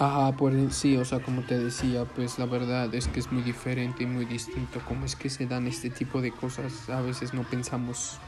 Ajá, por e, sí, o sea, como te decía, pues la verdad es que es muy diferente y muy distinto cómo es que se dan este tipo de cosas. A veces no pensamos